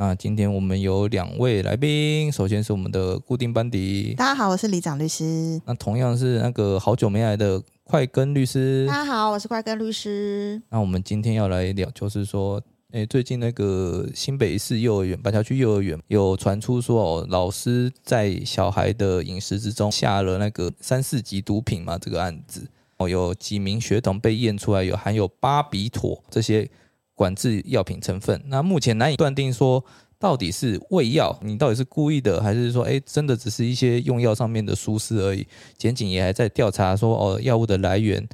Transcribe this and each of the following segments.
那今天我们有两位来宾，首先是我们的固定班底，大家好，我是李长律师。那同样是那个好久没来的快根律师，大家好，我是快根律师。那我们今天要来聊，就是说，诶，最近那个新北市幼儿园板桥区幼儿园有传出说，哦，老师在小孩的饮食之中下了那个三四级毒品嘛，这个案子，哦，有几名学童被验出来有含有巴比妥这些。管制药品成分，那目前难以断定说到底是喂药，你到底是故意的，还是说，哎，真的只是一些用药上面的疏失而已。检警也还在调查说，哦，药物的来源。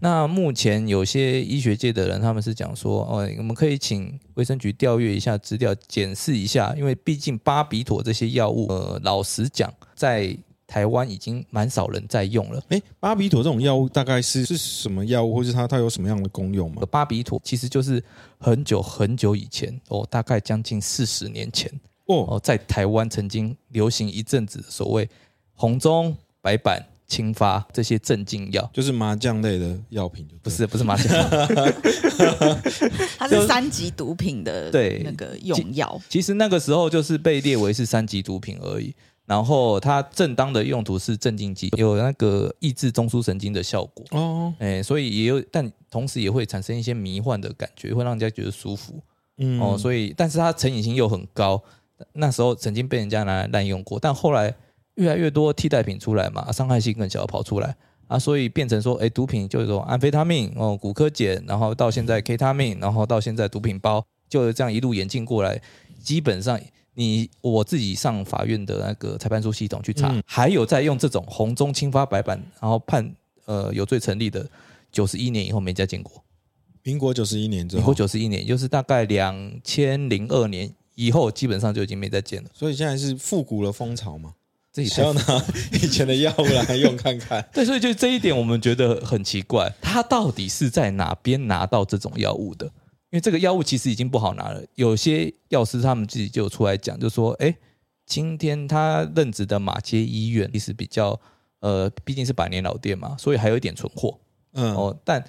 那目前有些医学界的人，他们是讲说，哦，我们可以请卫生局调阅一下资料，检视一下，因为毕竟巴比妥这些药物，呃，老实讲，在台湾已经蛮少人在用了。哎，巴比妥这种药物大概是是什么药物，或是它它有什么样的功用吗？巴比妥其实就是很久很久以前哦，大概将近四十年前哦，在台湾曾经流行一阵子所谓红中、白板、青发这些镇静药，就是麻将类的药品，不是不是麻将，它是三级毒品的对那个用药。其实那个时候就是被列为是三级毒品而已。然后它正当的用途是镇静剂，有那个抑制中枢神经的效果。哦，哎，所以也有，但同时也会产生一些迷幻的感觉，会让人家觉得舒服，嗯，哦，所以但是它成瘾性又很高，那时候曾经被人家拿来滥用过，但后来越来越多替代品出来嘛，伤害性更小，跑出来啊，所以变成说，哎，毒品就是说安非他命哦，骨科碱，然后到现在 K 他命，然后到现在毒品包，就是这样一路演进过来，基本上。你我自己上法院的那个裁判书系统去查，还有在用这种红中青发白板，然后判呃有罪成立的，九十一年以后没再见过。民国九十一年之后，民国九十一年就是大概两千零二年以后，基本上就已经没再见了。所以现在是复古的风潮嘛？自己要拿以前的药物来用看看。对，所以就这一点我们觉得很奇怪，他到底是在哪边拿到这种药物的？因为这个药物其实已经不好拿了，有些药师他们自己就出来讲，就说：“哎，今天他任职的马街医院其实比较，呃，毕竟是百年老店嘛，所以还有一点存货。嗯，哦，但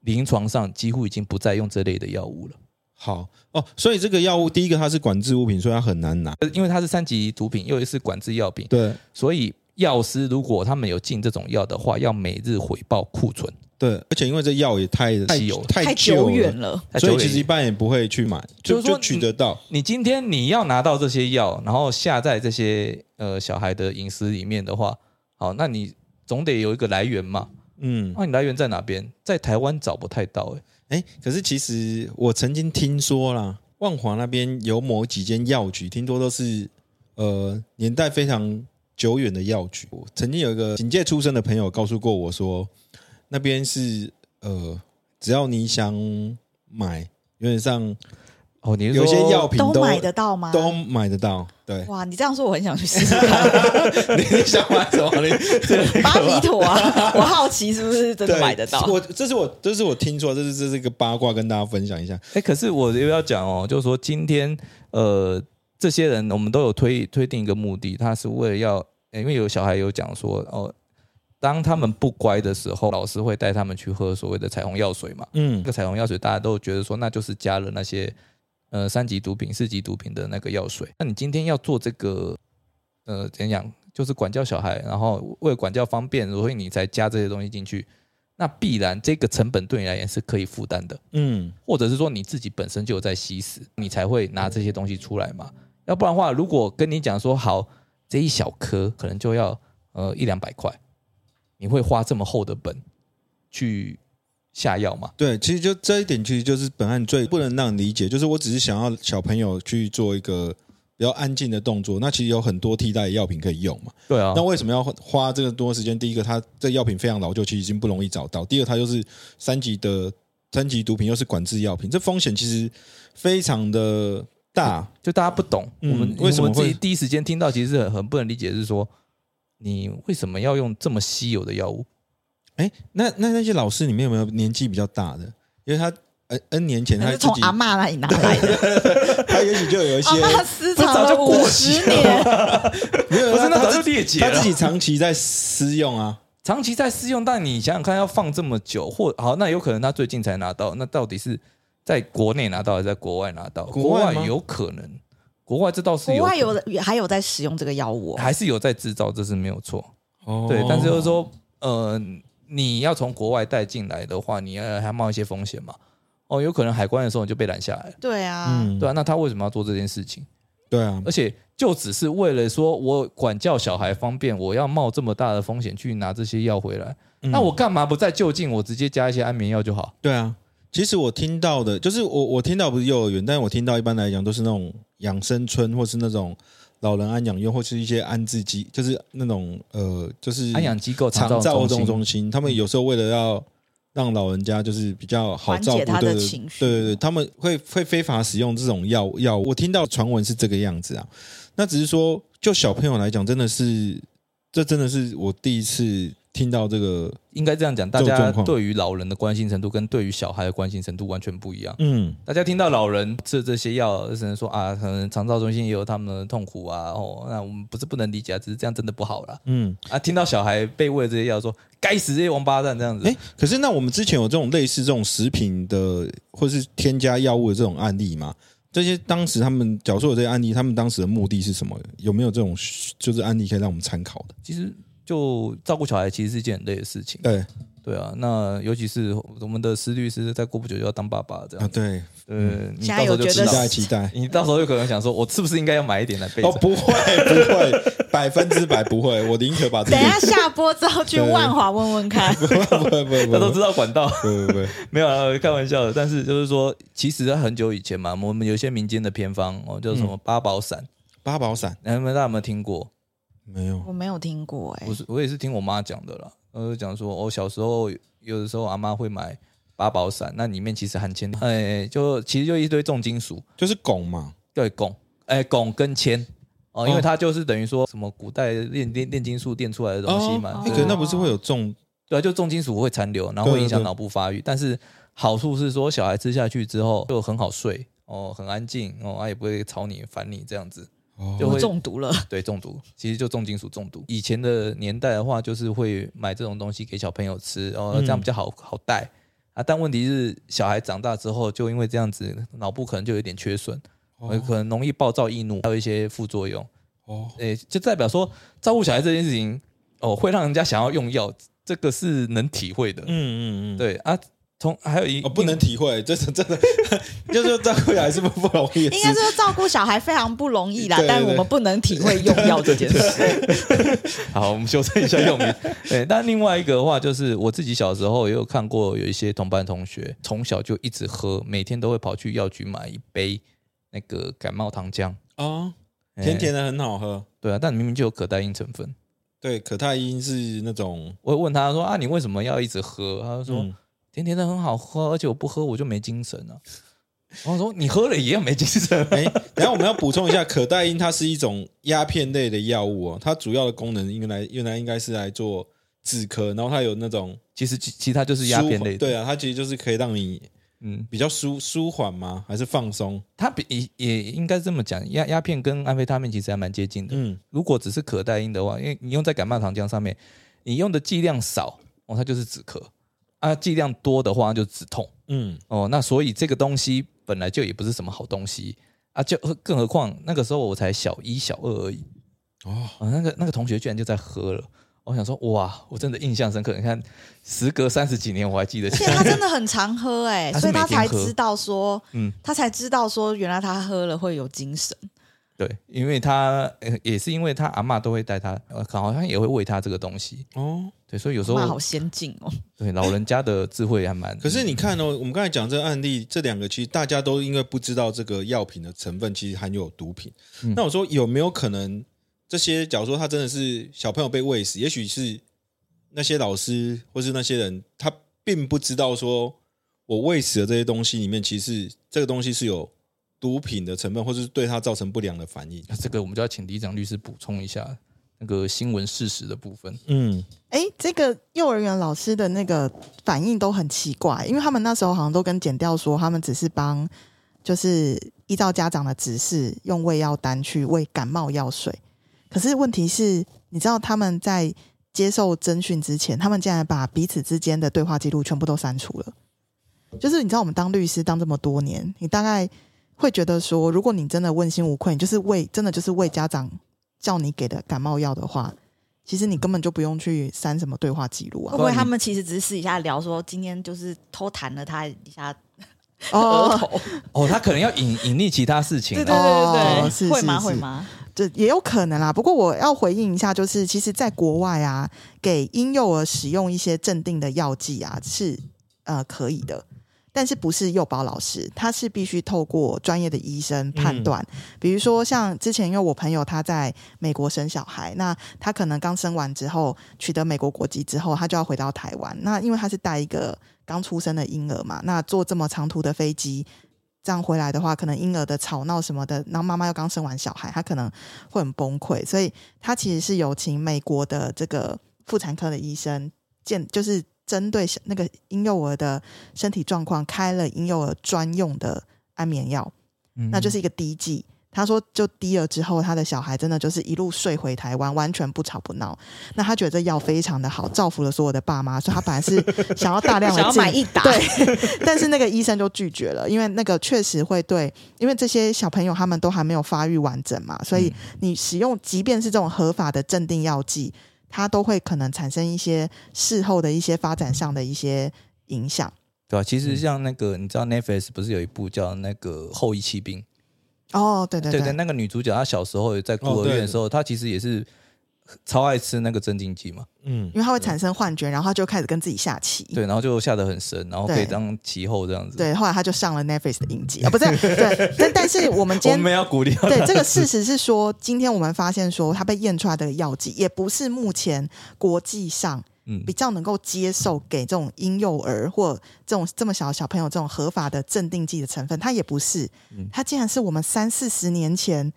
临床上几乎已经不再用这类的药物了。好哦，所以这个药物第一个它是管制物品，所以它很难拿，因为它是三级毒品，又是管制药品。对，所以药师如果他们有进这种药的话，要每日回报库存。对，而且因为这药也太太有太久远了，所以其实一般也不会去买，就就取得到。你今天你要拿到这些药，然后下在这些呃小孩的饮食里面的话，好，那你总得有一个来源嘛。嗯，那你来源在哪边？在台湾找不太到哎哎，可是其实我曾经听说啦，万华那边有某几间药局，听说都是呃年代非常久远的药局。曾经有一个警界出身的朋友告诉过我说。那边是呃，只要你想买，有点像哦，你有些药品都买得到吗？都买得到，对。哇，你这样说我很想去试试看。你想买什么？巴比妥啊！我好奇是不是真的买得到？我这是我这是我听说，这是这是一个八卦，跟大家分享一下。哎，可是我又要讲哦，就是说今天呃，这些人我们都有推推定一个目的，他是为了要，因为有小孩有讲说哦。当他们不乖的时候，老师会带他们去喝所谓的彩虹药水嘛？嗯，这个彩虹药水大家都觉得说，那就是加了那些呃三级毒品、四级毒品的那个药水。那你今天要做这个呃怎样？就是管教小孩，然后为了管教方便，所以你才加这些东西进去。那必然这个成本对你而言是可以负担的。嗯，或者是说你自己本身就有在吸食，你才会拿这些东西出来嘛？要不然的话，如果跟你讲说好这一小颗可能就要呃一两百块。你会花这么厚的本去下药吗？对，其实就这一点，其实就是本案最不能让理解，就是我只是想要小朋友去做一个比较安静的动作，那其实有很多替代药品可以用嘛。对啊，那为什么要花这个多时间？第一个，它这药品非常老旧，其实已经不容易找到；第二，它又是三级的三级毒品，又是管制药品，这风险其实非常的大。就大家不懂，我们为什么会第一时间听到，其实很很不能理解，是说。你为什么要用这么稀有的药物？哎，那那那些老师里面有没有年纪比较大的？因为他 N N 年前他是从阿嬷那里拿来的，他也许就有一些他私藏就过五期十年，没有，不是，那早他他自就裂解了。他自己长期在私用啊。长期在私用，但你想想看，要放这么久，或好，那有可能他最近才拿到，那到底是在国内拿到还是在国外拿到？国国外有可能，国外这倒是国外有的还有在使用这个药物哦，还是有在制造，这是没有错。哦对，但是就是说，呃，你要从国外带进来的话，你要还冒一些风险嘛。哦，有可能海关的时候你就被拦下来了，对啊，嗯，对啊，那他为什么要做这件事情？对啊，而且就只是为了说我管教小孩方便，我要冒这么大的风险去拿这些药回来，嗯那我干嘛不在就近我直接加一些安眠药就好？对啊。其实我听到的，就是我我听到不是幼儿园，但是我听到一般来讲都是那种养生村，或是那种老人安养院，或是一些安置机，就是那种呃，就是安养机构、长照照这种中心他们有时候为了要让老人家就是比较好照顾，他的对对情绪对对对，他们会会非法使用这种药药物。我听到传闻是这个样子啊，那只是说就小朋友来讲，真的是这真的是我第一次听到这个，应该这样讲，大家对于老人的关心程度跟对于小孩的关心程度完全不一样。嗯，大家听到老人吃这些药，只能说啊，可能长照中心也有他们的痛苦啊。哦，那我们不是不能理解啊，只是这样真的不好了。嗯，啊。听到小孩被喂这些药，说该死这些王八蛋这样子。哎，可是那我们之前有这种类似这种食品的或是添加药物的这种案例吗？这些当时他们假如说有这些案例，他们当时的目的是什么？有没有这种就是案例可以让我们参考的？其实就照顾小孩，其实是一件很累的事情。对对啊，那尤其是我们的施律师，再过不久就要当爸爸这啊，样。对，呃，你现到时候就知期待期待。你到时候有可能想说，我是不是应该要买一点来备？哦，不会不会，百分之百不会，我宁可把等下下播之后去万华问问看，不会不会不会不他都知道管道。不不不会，没有啊，开玩笑的。但是就是说，其实很久以前嘛，我们有一些民间的偏方哦，叫什么八宝散，八宝散你们大家有没有听过？没有我没有听过哎我，是我也是听我妈讲的啦。呃，讲说我小时候有的时候阿妈会买八宝散，那里面其实含铅，哎，就其实就一堆重金属，就是汞嘛，对汞，哎，汞跟铅。哦，因为哦它就是等于说什么古代炼炼炼金术炼出来的东西嘛，哦对哎可是那不是会有重对啊，就重金属会残留，然后会影响脑部发育。但是好处是说，小孩吃下去之后就很好睡哦，很安静哦，他也不会吵你、烦你这样子。哦就会中毒了，对，中毒其实就重金属中毒。以前的年代的话，就是会买这种东西给小朋友吃，然哦，这样比较好好带啊。但问题是，小孩长大之后，就因为这样子，脑部可能就有点缺损，呃可能容易暴躁易怒，还有一些副作用。哦诶，就代表说照顾小孩这件事情，哦，会让人家想要用药，这个是能体会的。嗯嗯嗯，对啊，从还有一哦不能体会，这是真的，就是说照顾还是不不容易应该说照顾小孩非常不容易啦对对，对但我们不能体会用药这件事。好，我们修正一下用语。对，但另外一个的话，就是我自己小时候也有看过，有一些同班同学从小就一直喝，每天都会跑去药局买一杯那个感冒糖浆，哦，哎甜甜的很好喝。对啊，但明明就有可待因成分。对，可待因是那种，我会问他说啊，你为什么要一直喝？他就说、嗯甜甜的很好喝，而且我不喝我就没精神啊。然 后我说你喝了也要没精神。哎，等一下我们要补充一下，可待因它是一种鸦片类的药物哦，它主要的功能应该来原来应该是来做止咳，然后它有那种其实其其他就是鸦片类的，对啊，它其实就是可以让你嗯，比较舒舒缓吗？还是放松？它比也也应该这么讲，鸦鸦片跟安非他命其实还蛮接近的。嗯，如果只是可待因的话，因为你用在感冒糖浆上面，你用的剂量少哦，它就是止咳啊；剂量多的话就止痛嗯，哦。那所以这个东西本来就也不是什么好东西啊，就更何况那个时候我才小一、小二而已哦，啊，那个那个同学居然就在喝了。我想说，哇，我真的印象深刻。你看，时隔三十几年，我还记得而起且他。真的很常喝哎、所以他才知道说，嗯他才知道说，原来他喝了会有精神。对，因为他呃也是因为他阿嬷都会带他，呃，好像也会喂他这个东西。哦。对，所以有时候妈好先进哦，对老人家的智慧还蛮。可是你看哦，我们刚才讲这个案例，这两个其实大家都因为不知道这个药品的成分其实含有毒品。嗯那我说有没有可能这些，假如说他真的是小朋友被喂死，也许是那些老师或是那些人，他并不知道说我喂死的这些东西里面，其实这个东西是有毒品的成分，或是对他造成不良的反应。这个我们就要请李长律师补充一下。那个新闻事实的部分。嗯，哎，这个幼儿园老师的那个反应都很奇怪，因为他们那时候好像都跟检调说，他们只是帮，就是依照家长的指示，用喂药单去喂感冒药水。可是问题是，你知道他们在接受侦讯之前，他们竟然把彼此之间的对话记录全部都删除了。就是你知道，我们当律师当这么多年，你大概会觉得说，如果你真的问心无愧，你就是为真的就是为家长叫你给的感冒药的话，其实你根本就不用去删什么对话记录啊会。不会他们其实只是私底下聊说，今天就是偷谈了他一下额哦，头？哦，他可能要隐隐匿其他事情对对啊。对对对，哦是会吗？是是会吗？这也有可能啦。不过我要回应一下，就是其实，在国外啊，给婴幼儿使用一些镇定的药剂啊，是呃可以的。但是不是幼保老师，他是必须透过专业的医生判断。比如说，像之前因为我朋友他在美国生小孩，那他可能刚生完之后取得美国国籍之后，他就要回到台湾。那因为他是带一个刚出生的婴儿嘛，那坐这么长途的飞机，这样回来的话，可能婴儿的吵闹什么的，然后妈妈又刚生完小孩，他可能会很崩溃，所以他其实是有请美国的这个妇产科的医生见，就是针对小那个婴幼儿的身体状况开了婴幼儿专用的安眠药，嗯那就是一个滴剂。他说，就滴了之后，他的小孩真的就是一路睡回台湾，完全不吵不闹。那他觉得这药非常的好，造福了所有的爸妈，所以他本来是想要大量的 想要买一打，对，但是那个医生就拒绝了，因为那个确实会对，因为这些小朋友他们都还没有发育完整嘛，所以你使用即便是这种合法的镇定药剂，它都会可能产生一些事后的一些发展上的一些影响。对吧、其实像那个，你知道 Netflix 不是有一部叫那个《后裔骑兵》？哦，对对对对，那个女主角她小时候在孤儿院的时候，她其实也是超爱吃那个镇静剂嘛。嗯因为它会产生幻觉，然后他就开始跟自己下棋。对，然后就下得很深，然后可以对当其后这样子。，对，后来他就上了 Netflix 的影集啊，不是 对，但但是我们今天 我天们要鼓励她。对，这个事实是说，今天我们发现说，它被验出来的药剂也不是目前国际上嗯比较能够接受给这种婴幼儿或这种这么小的小朋友这种合法的镇定剂的成分，它也不是，嗯它竟然是我们三四十年前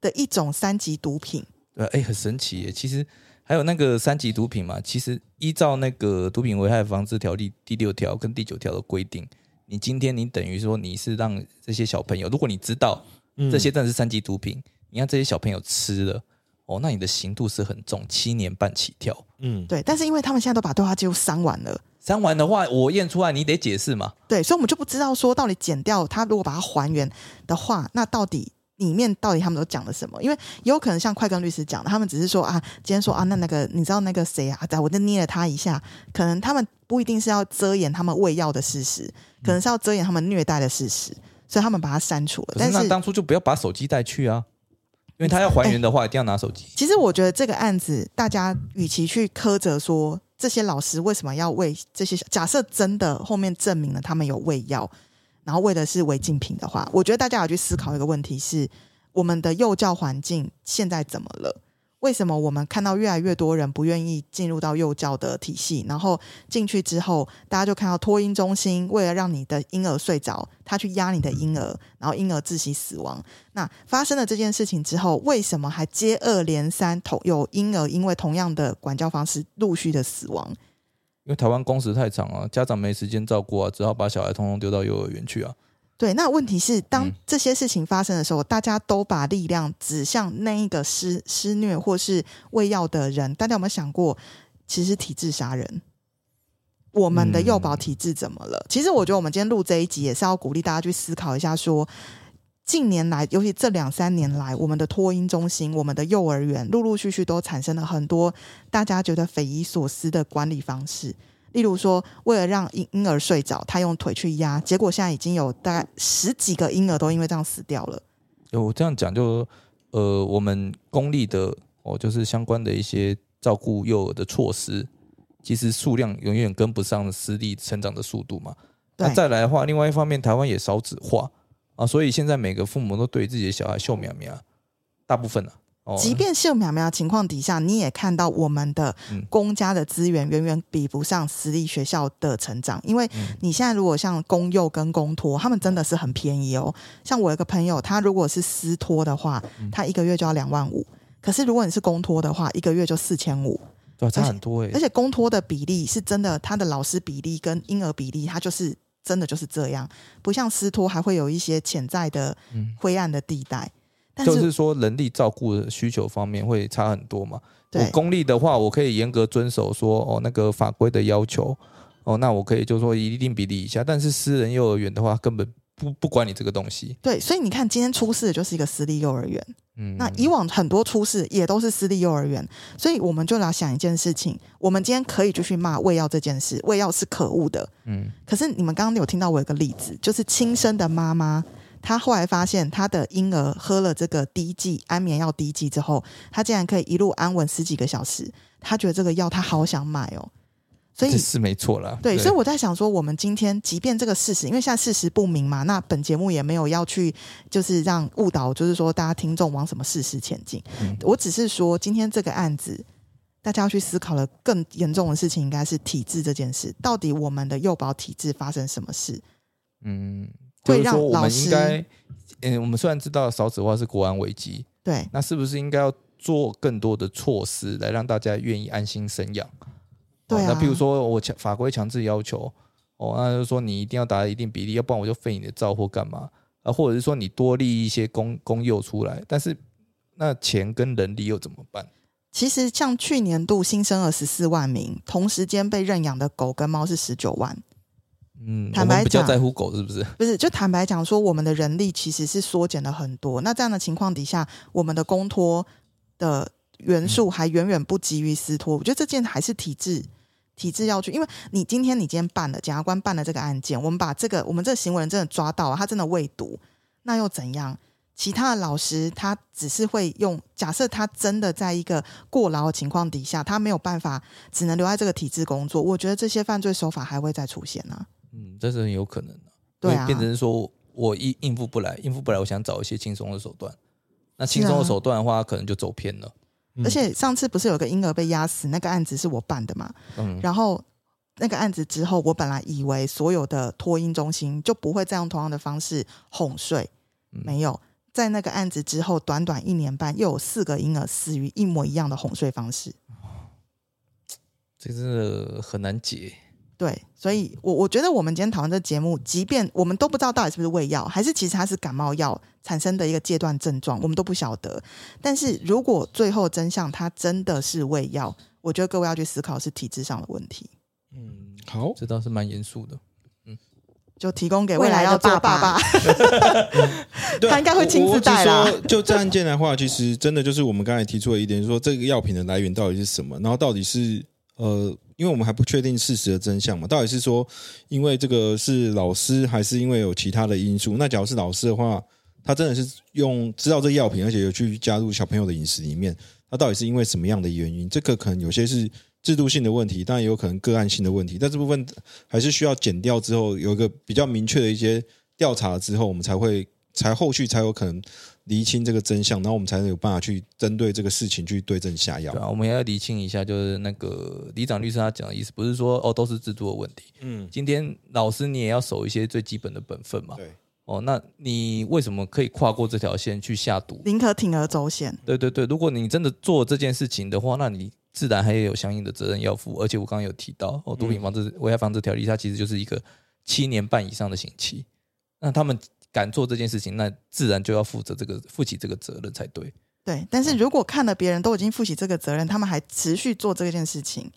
的一种三级毒品。对，哎，很神奇耶。其实还有那个三级毒品嘛，其实依照那个毒品危害防治条例第六条跟第九条的规定，你今天你等于说你是让这些小朋友，如果你知道嗯这些真的是三级毒品，你让这些小朋友吃了，哦，那你的刑度是很重，七年半起跳。嗯，对，但是因为他们现在都把对话记录删完了。删完的话，我验出来，你得解释嘛。对，所以我们就不知道说到底减掉它，如果把它还原的话，那到底里面到底他们都讲了什么？因为也有可能像快跟律师讲的，他们只是说啊，今天说啊，那那个你知道那个谁啊，在我就捏了他一下，可能他们不一定是要遮掩他们喂药的事实，可能是要遮掩他们虐待的事实，所以他们把它删除了。但是那但是当初就不要把手机带去啊，因为他要还原的话，一定要拿手机。其实我觉得这个案子，大家与其去苛责说这些老师为什么要喂这些，假设真的后面证明了他们有喂药，然后为的是违禁品的话，我觉得大家要去思考一个问题是：我们的幼教环境现在怎么了？为什么我们看到越来越多人不愿意进入到幼教的体系？然后进去之后，大家就看到托婴中心为了让你的婴儿睡着，他去压你的婴儿，然后婴儿窒息死亡。那发生了这件事情之后，为什么还接二连三同有婴儿因为同样的管教方式陆续的死亡？因为台湾工时太长啊，家长没时间照顾啊，只好把小孩通通丢到幼儿园去啊。对，那问题是，当嗯这些事情发生的时候，大家都把力量指向那一个施施虐或是喂药的人。大家有没有想过，其实体制杀人？我们的幼保体制怎么了？其实我觉得我们今天录这一集也是要鼓励大家去思考一下说近年来，尤其这两三年来，我们的托婴中心、我们的幼儿园，陆陆续续都产生了很多大家觉得匪夷所思的管理方式。例如说，为了让婴婴儿睡着，他用腿去压，结果现在已经有大概十几个婴儿都因为这样死掉了。我这样讲就，呃，我们公立的哦，就是相关的一些照顾幼儿的措施，其实数量永远跟不上私立成长的速度嘛。那，再来的话，另外一方面，台湾也少子化啊，所以现在每个父母都对自己的小孩秀苗苗，大部分啊，哦，即便秀苗苗情况底下，你也看到我们的嗯公家的资源远远比不上私立学校的成长，因为嗯你现在如果像公幼跟公托，他们真的是很便宜哦。像我有个朋友，他如果是私托的话，嗯他一个月就要两万五。可是如果你是公托的话，一个月就四千五，对啊，差很多哎、而且公托的比例是真的，他的老师比例跟婴儿比例，他就是真的就是这样，不像私托还会有一些潜在的嗯灰暗的地带。但就是是说人力照顾的需求方面会差很多嘛。我对公立的话，我可以严格遵守说哦那个法规的要求，哦那我可以就说一定比例以下，但是私人幼儿园的话根本不不管你这个东西。对，所以你看今天出事的就是一个私立幼儿园。嗯，那以往很多出事也都是私立幼儿园，所以我们就来想一件事情：我们今天可以就去骂喂药这件事，喂药是可恶的。嗯。可是你们刚刚有听到我有个例子，就是亲生的妈妈，她后来发现她的婴儿喝了这个滴剂安眠药滴剂之后，她竟然可以一路安稳十几个小时，她觉得这个药她好想买哦，所以这是没错了。对，所以我在想说，我们今天即便这个事实，因为现在事实不明嘛，那本节目也没有要去就是让误导，就是说大家听众往什么事实前进。嗯我只是说，今天这个案子，大家要去思考的更严重的事情，应该是体制这件事。到底我们的幼保体制发生什么事？嗯，会就是说我们让老师应该，嗯，我们虽然知道少子化是国安危机，对那是不是应该要做更多的措施来让大家愿意安心生养？对啊哦那譬如说我强法规强制要求，哦，那就是说你一定要达到一定比例，要不然我就废你的照或干嘛啊？或者是说你多立一些公公幼出来，但是那钱跟人力又怎么办？其实像去年度新生儿十四万名，同时间被认养的狗跟猫是十九万。嗯，坦白讲比较在乎狗是不是？不是，就坦白讲说，我们的人力其实是缩减了很多。那这样的情况底下，我们的公托的元素还远远不及于私托。我觉得这件还是体制体制要去，因为你今天你今天办了，检察官办了这个案件，我们把这个我们这个行为人真的抓到了，他真的未读，那又怎样？其他的老师他只是会用，假设他真的在一个过劳的情况底下，他没有办法，只能留在这个体制工作。我觉得这些犯罪手法还会再出现啊。嗯，这是很有可能的、对啊变成是说我应应付不来，应付不来，我想找一些轻松的手段。那轻松的手段的话，可能就走偏了。嗯而且上次不是有个婴儿被压死，那个案子是我办的嘛？嗯，然后那个案子之后，我本来以为所有的托婴中心就不会再用同样的方式哄睡，嗯没有。在那个案子之后，短短一年半，又有四个婴儿死于一模一样的哄睡方式。这真的很难解。对，所以我我觉得我们今天讨论这节目，即便我们都不知道到底是不是胃药，还是其实它是感冒药产生的一个阶段症状，我们都不晓得。但是如果最后真相它真的是胃药，我觉得各位要去思考是体制上的问题。嗯，好，这倒是蛮严肃的。就提供给未来要做爸爸 他应该会亲自带啦就这案件的话，其实真的就是我们刚才提出的一点，就是说这个药品的来源到底是什么，然后到底是呃，因为我们还不确定事实的真相嘛，到底是说因为这个是老师，还是因为有其他的因素？那假如是老师的话，他真的是用知道这药品，而且有去加入小朋友的饮食里面，他到底是因为什么样的原因？这个可能有些是制度性的问题，当然也有可能个案性的问题，但这部分还是需要减掉之后，有一个比较明确的一些调查之后，我们才会才后续才有可能厘清这个真相，然后我们才能有办法去针对这个事情去对症下药对。啊，我们也要厘清一下，就是那个李长律师他讲的意思，不是说哦都是制度的问题。嗯，今天老师你也要守一些最基本的本分嘛。对，哦，那你为什么可以跨过这条线去下毒？宁可铤而走险。对对对，如果你真的做这件事情的话，那你自然还有相应的责任要负。而且我刚刚有提到，哦，毒品防治危害防治条例，它其实就是一个七年半以上的刑期。那他们敢做这件事情，那自然就要负责这个负起这个责任才对。对，但是如果看了别人都已经负起这个责任，他们还持续做这件事情，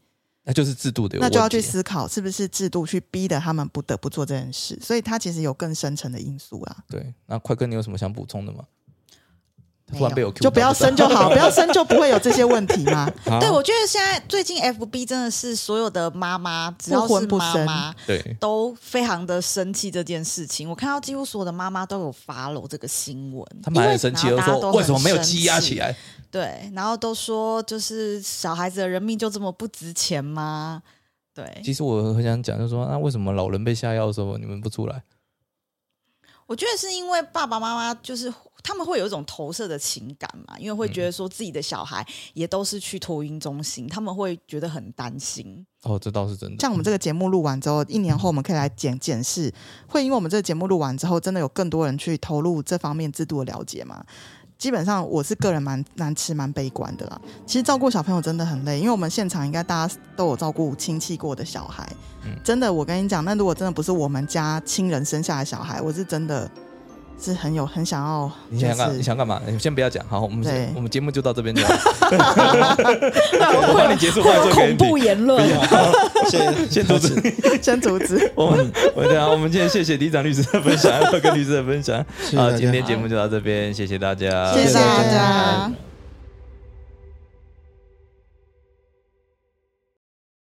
那就是制度的有问题。那就要去思考是不是制度去逼得他们不得不做这件事。所以它其实有更深层的因素啊。对，那快哥，你有什么想补充的吗？没突然被我 Q 就不要生就好，不要生就不会有这些问题嘛。对，我觉得现在最近 FB 真的是所有的妈妈，只要是不生妈妈，对，都非常的生气这件事情。我看到几乎所有的妈妈都有 follow 这个新闻，他们还很生气，说为什么没有积压起来？对，然后都说就是小孩子的人命就这么不值钱吗？对，其实我很想讲，就是说，那为什么老人被下药的时候你们不出来？我觉得是因为爸爸妈妈就是他们会有一种投射的情感嘛，因为会觉得说自己的小孩也都是去托婴中心，他们会觉得很担心。哦，这倒是真的。像我们这个节目录完之后，一年后我们可以来检检视，会因为我们这个节目录完之后，真的有更多人去投入这方面制度的了解吗？基本上我是个人蛮难吃、蛮悲观的啦。其实照顾小朋友真的很累，因为我们现场应该大家都有照顾亲戚过的小孩。嗯真的，我跟你讲，那如果真的不是我们家亲人生下来的小孩，我是真的是很有很想要，就你想干你想干嘛？你先不要讲，好，我们先我们节目就到这边就好。我帮你结束，恐怖言论。谢谢先阻止。先阻止。我们，我对啊，我们今天谢谢李长律师的分享，还有跟律师的分享。好，今天节目就到这边，谢谢大家，谢谢大家。